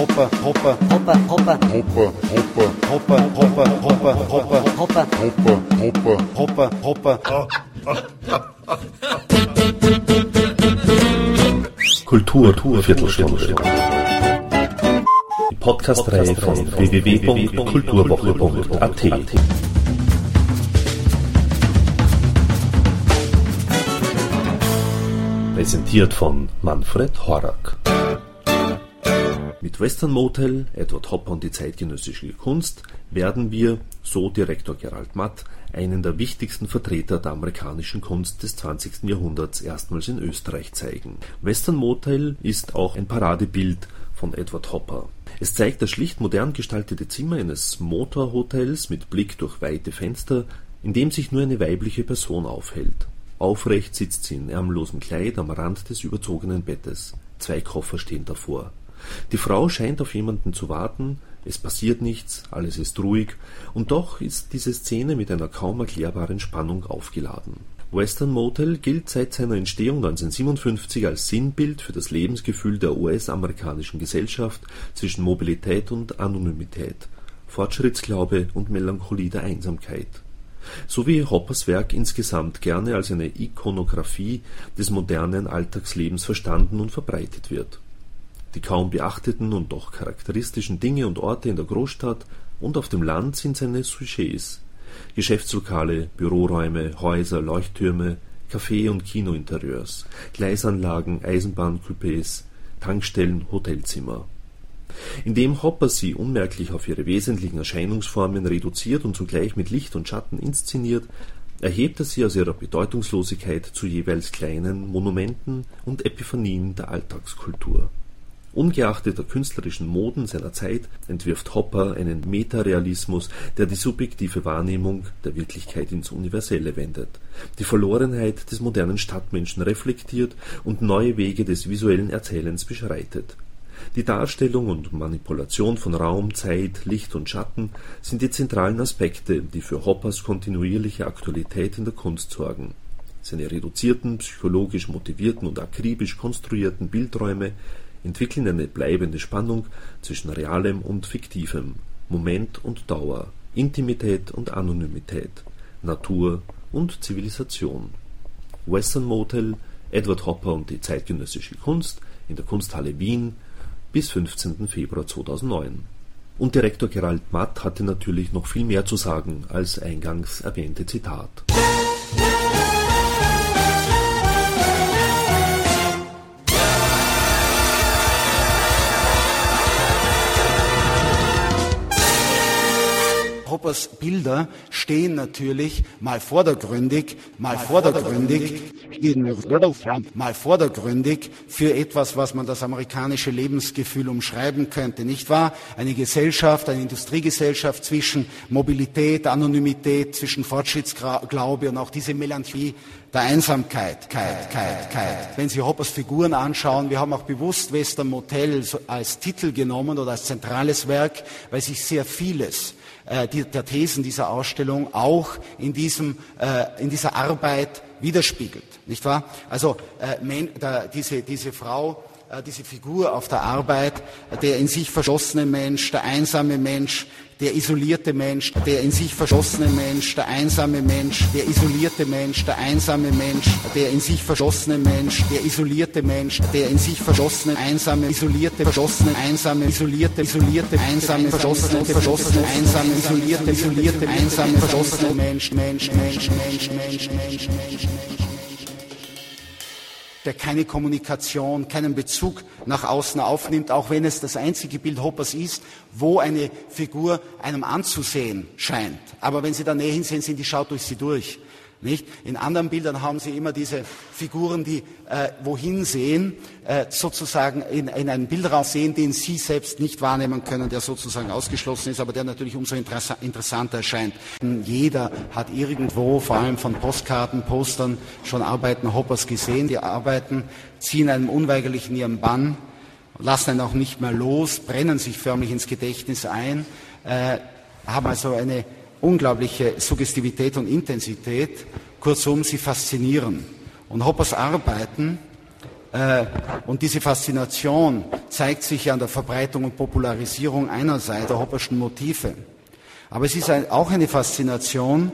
Hopper, Hopper, Hopper, Hopper, Hopper, Hopper, Hopper, Hopper, Hopper, Hopper, Hopper, Hopper, Hopper, Hopper. Kultur, Viertelstunde. Die Podcast-Reihe von www.kulturwoche.at. Präsentiert von Manfred Horak. Mit Western Motel, Edward Hopper und die zeitgenössische Kunst werden wir, so Direktor Gerald Matt, einen der wichtigsten Vertreter der amerikanischen Kunst des 20. Jahrhunderts erstmals in Österreich zeigen. Western Motel ist auch ein Paradebild von Edward Hopper. Es zeigt das schlicht modern gestaltete Zimmer eines Motorhotels mit Blick durch weite Fenster, in dem sich nur eine weibliche Person aufhält. Aufrecht sitzt sie in ärmellosem Kleid am Rand des überzogenen Bettes. Zwei Koffer stehen davor. Die Frau scheint auf jemanden zu warten, es passiert nichts, alles ist ruhig, und doch ist diese Szene mit einer kaum erklärbaren Spannung aufgeladen. Western Motel gilt seit seiner Entstehung 1957 als Sinnbild für das Lebensgefühl der US-amerikanischen Gesellschaft zwischen Mobilität und Anonymität, Fortschrittsglaube und Melancholie der Einsamkeit. So wie Hoppers Werk insgesamt gerne als eine Ikonographie des modernen Alltagslebens verstanden und verbreitet wird die kaum beachteten und doch charakteristischen Dinge und Orte in der Großstadt und auf dem Land sind seine Sujets: Geschäftslokale, Büroräume, Häuser, Leuchttürme, Café und Kinointerieurs, Gleisanlagen, Eisenbahncoupés, Tankstellen, Hotelzimmer. Indem Hopper sie unmerklich auf ihre wesentlichen Erscheinungsformen reduziert und zugleich mit Licht und Schatten inszeniert, erhebt er sie aus ihrer Bedeutungslosigkeit zu jeweils kleinen Monumenten und Epiphanien der Alltagskultur Ungeachtet der künstlerischen Moden seiner Zeit entwirft Hopper einen Metarealismus, der die subjektive Wahrnehmung der Wirklichkeit ins Universelle wendet, die Verlorenheit des modernen Stadtmenschen reflektiert und neue Wege des visuellen Erzählens beschreitet. Die Darstellung und Manipulation von Raum, Zeit, Licht und Schatten sind die zentralen Aspekte, die für Hoppers kontinuierliche Aktualität in der Kunst sorgen. Seine reduzierten, psychologisch motivierten und akribisch konstruierten Bildräume entwickeln eine bleibende Spannung zwischen Realem und Fiktivem, Moment und Dauer, Intimität und Anonymität, Natur und Zivilisation. Western Motel, Edward Hopper und die zeitgenössische Kunst in der Kunsthalle Wien bis 15. Februar 2009. Und Direktor Gerald Matt hatte natürlich noch viel mehr zu sagen als eingangs erwähnte Zitat. Hoppers Bilder stehen natürlich mal vordergründig, mal vordergründig, mal vordergründig für etwas, was man das amerikanische Lebensgefühl umschreiben könnte, nicht wahr? Eine Gesellschaft, eine Industriegesellschaft zwischen Mobilität, Anonymität, zwischen Fortschrittsglaube und auch diese Melancholie der Einsamkeit. Kite, Kite, Kite. Wenn Sie Hoppers Figuren anschauen, wir haben auch bewusst Western Motel als Titel genommen oder als zentrales Werk, weil sich sehr vieles äh, die, der Thesen dieser Ausstellung auch in, diesem, äh, in dieser Arbeit widerspiegelt. Nicht wahr? Also äh, men, da, diese, diese Frau, äh, diese Figur auf der Arbeit, der in sich verschlossene Mensch, der einsame Mensch, der isolierte Mensch, der in sich verschlossene Mensch, der einsame Mensch, der isolierte Mensch, der einsame Mensch, der in sich verschlossene Mensch, der isolierte Mensch, der in sich verschlossene, einsame, isolierte, verschlossene, einsame, isolierte, isolierte, einsame, verschlossene, verschlossene, einsame, isolierte, isolierte, einsame, verschlossene Mensch, Mensch, Mensch, Mensch, Mensch, Mensch, Mensch, Mensch der keine Kommunikation, keinen Bezug nach außen aufnimmt, auch wenn es das einzige Bild Hoppers ist, wo eine Figur einem anzusehen scheint. Aber wenn Sie da näher hinsehen, sind die schaut durch sie durch. Nicht? In anderen Bildern haben Sie immer diese Figuren, die äh, wohin sehen, äh, sozusagen in, in einen Bildraum sehen, den Sie selbst nicht wahrnehmen können, der sozusagen ausgeschlossen ist, aber der natürlich umso interessa interessanter erscheint. Jeder hat irgendwo, vor allem von Postkarten, Postern, schon Arbeiten Hoppers gesehen. Die Arbeiten ziehen einem unweigerlich in ihren Bann, lassen einen auch nicht mehr los, brennen sich förmlich ins Gedächtnis ein, äh, haben also eine unglaubliche Suggestivität und Intensität. Kurzum, sie faszinieren. Und Hoppers Arbeiten Äh, und diese Faszination zeigt sich an der Verbreitung und Popularisierung einerseits der Hopperschen Motive. Aber es ist auch eine Faszination,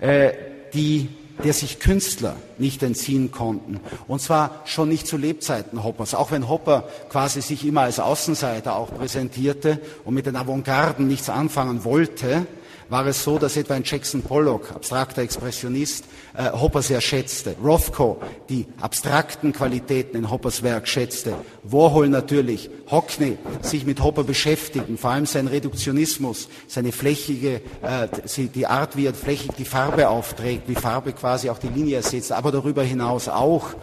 äh, die der sich Künstler nicht entziehen konnten. Und zwar schon nicht zu Lebzeiten Hoppers. Auch wenn Hopper quasi sich immer als Außenseiter auch präsentierte und mit den Avantgarden nichts anfangen wollte, war es so, dass etwa ein Jackson Pollock, abstrakter Expressionist, äh, Hopper sehr schätzte. Rothko die abstrakten Qualitäten in Hoppers Werk schätzte. Warhol natürlich, Hockney sich mit Hopper beschäftigen, vor allem sein Reduktionismus, seine flächige, äh, die Art, wie er flächig die Farbe aufträgt, wie Farbe quasi auch die Linie ersetzt, aber darüber hinaus auch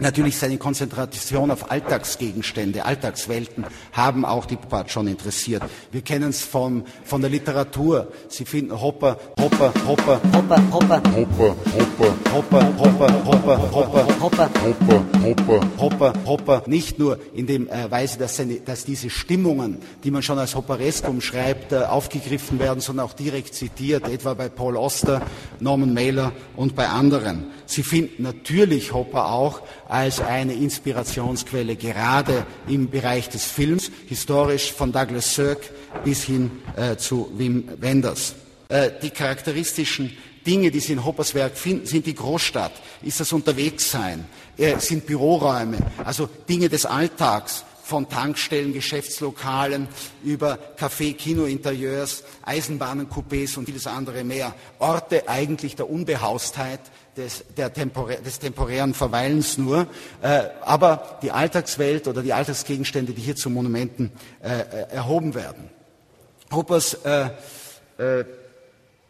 Natürlich seine Konzentration auf Alltagsgegenstände, Alltagswelten haben auch die Pop schon interessiert. Wir kennen es von, von der Literatur. Sie finden Hopper, Hopper, Hopper, Hopper, Hopper, Hopper, Hopper, Hopper, Hopper, Hopper, Hopper, Hopper, Hopper, Hopper, Hopper, Hopper, nicht nur in dem äh, Weise, dass, seine, dass diese Stimmungen, die man schon als Hopperesk umschreibt, äh, aufgegriffen werden, sondern auch direkt zitiert, etwa bei Paul Oster, Norman Mailer und bei anderen. Sie finden natürlich Hopper auch als eine Inspirationsquelle, gerade im Bereich des Films, historisch von Douglas Sirk bis hin äh, zu Wim Wenders. Äh, die charakteristischen Dinge, die Sie in Hoppers Werk finden, sind die Großstadt, ist das Unterwegssein, äh, sind Büroräume, also Dinge des Alltags, von Tankstellen, Geschäftslokalen über Café, Kinointerieurs, Eisenbahnen, Coupés und vieles andere mehr. Orte eigentlich der Unbehaustheit, des, Temporä des temporären Verweilens nur. Äh, aber die Alltagswelt oder die Alltagsgegenstände, die hier zu Monumenten äh, äh erhoben werden. Hoppers äh, äh,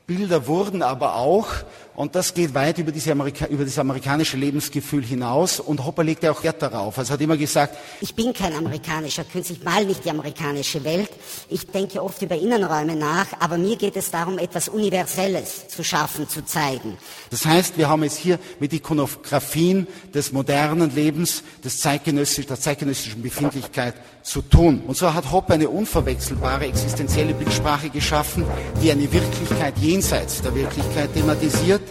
Bilder wurden aber auch und das geht weit über, Amerika über das amerikanische Lebensgefühl hinaus. Und Hopper legte auch Wert darauf. Also er hat immer gesagt, ich bin kein amerikanischer Künstler, ich mal nicht die amerikanische Welt. Ich denke oft über Innenräume nach, aber mir geht es darum, etwas Universelles zu schaffen, zu zeigen. Das heißt, wir haben es hier mit Ikonografien des modernen Lebens, des zeitgenössischen, der zeitgenössischen Befindlichkeit zu tun. Und so hat Hopper eine unverwechselbare existenzielle Bildsprache geschaffen, die eine Wirklichkeit jenseits der Wirklichkeit thematisiert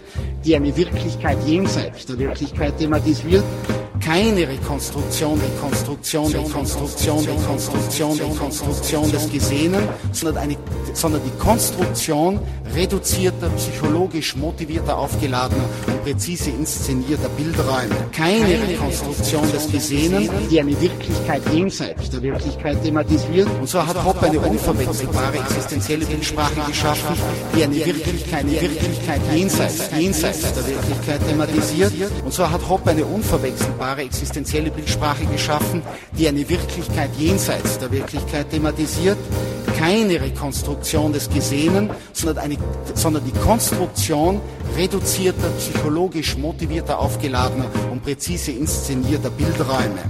die eine Wirklichkeit jenseits der Wirklichkeit thematisiert, keine Rekonstruktion, Rekonstruktion, Rekonstruktion, Rekonstruktion, Rekonstruktion des Gesehenen, sondern, eine, sondern die Konstruktion reduzierter, psychologisch motivierter, aufgeladener und präzise inszenierter Bildräume. Keine Rekonstruktion des Gesehenen, die eine Wirklichkeit jenseits der Wirklichkeit thematisiert. Und so hat Hoppe eine unverwechselbare existenzielle Bildsprache geschaffen, die eine Wirklichkeit, eine Wirklichkeit jenseits, jenseits der Wirklichkeit thematisiert. Und so hat Hoppe eine unverwechselbare klare existenzielle Bildsprache geschaffen, die eine Wirklichkeit jenseits der Wirklichkeit thematisiert. Keine Rekonstruktion des Gesehenen, sondern, eine, sondern die Konstruktion reduzierter, psychologisch motivierter, aufgeladener und präzise inszenierter Bildräume.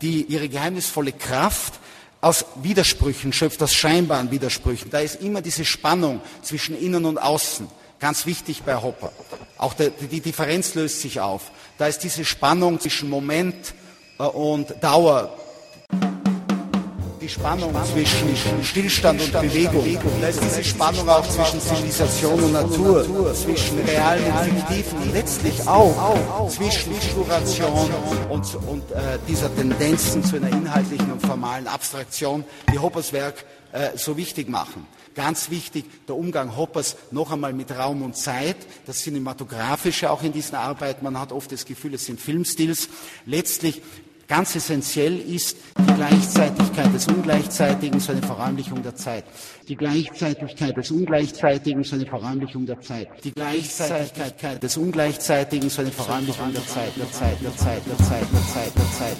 die ihre geheimnisvolle Kraft aus Widersprüchen schöpft, aus scheinbaren Widersprüchen. Da ist immer diese Spannung zwischen Innen und Außen. Ganz wichtig bei Hopper. Auch der, die Differenz löst sich auf. Da ist diese Spannung zwischen Moment äh, und Dauer die Spannung zwischen Stillstand und Bewegung. Da ist diese Spannung auch zwischen Zivilisation und Natur, zwischen realen und fiktiven und letztlich auch zwischen Exploration und, und äh, dieser Tendenzen zu einer inhaltlichen und formalen Abstraktion, die Hoppers Werk äh, so wichtig machen. Ganz wichtig, der Umgang Hoppers noch einmal mit Raum und Zeit, das Cinematografische auch in diesen Arbeiten. Man hat oft das Gefühl, es sind Filmstils. Letztlich Ganz essentiell ist die Gleichzeitigkeit des Ungleichzeitigen, so eine Verräumlichung der Zeit. Die Gleichzeitigkeit des Ungleichzeitigen, so eine Verräumlichung der Zeit. Die Gleichzeitigkeit des Ungleichzeitigen, so eine Verräumlichung der Zeit, der Zeit, der Zeit, der Zeit, der Zeit, der Zeit.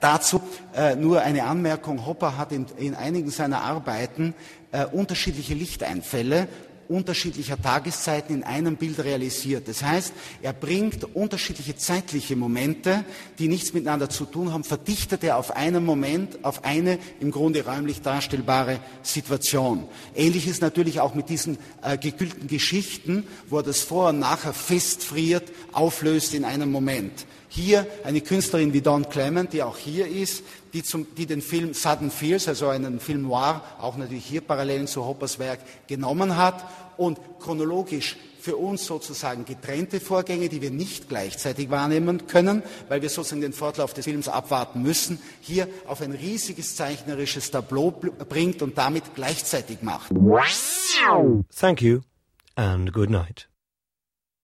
Dazu äh, nur eine Anmerkung. Hopper hat in, in einigen seiner Arbeiten äh, unterschiedliche Lichteinfälle unterschiedlicher Tageszeiten in einem Bild realisiert. Das heißt, er bringt unterschiedliche zeitliche Momente, die nichts miteinander zu tun haben, verdichtet er auf einen Moment, auf eine im Grunde räumlich darstellbare Situation. Ähnlich ist natürlich auch mit diesen äh, gekühlten Geschichten, wo er das Vor- und Nachher festfriert, auflöst in einem Moment. Hier eine Künstlerin wie Don Clement, die auch hier ist, die, zum, die den Film Sudden Fears, also einen Film noir, auch natürlich hier Parallelen zu Hoppers Werk, genommen hat und chronologisch für uns sozusagen getrennte Vorgänge, die wir nicht gleichzeitig wahrnehmen können, weil wir sozusagen den Fortlauf des Films abwarten müssen, hier auf ein riesiges zeichnerisches Tableau bringt und damit gleichzeitig macht. Thank you and good night.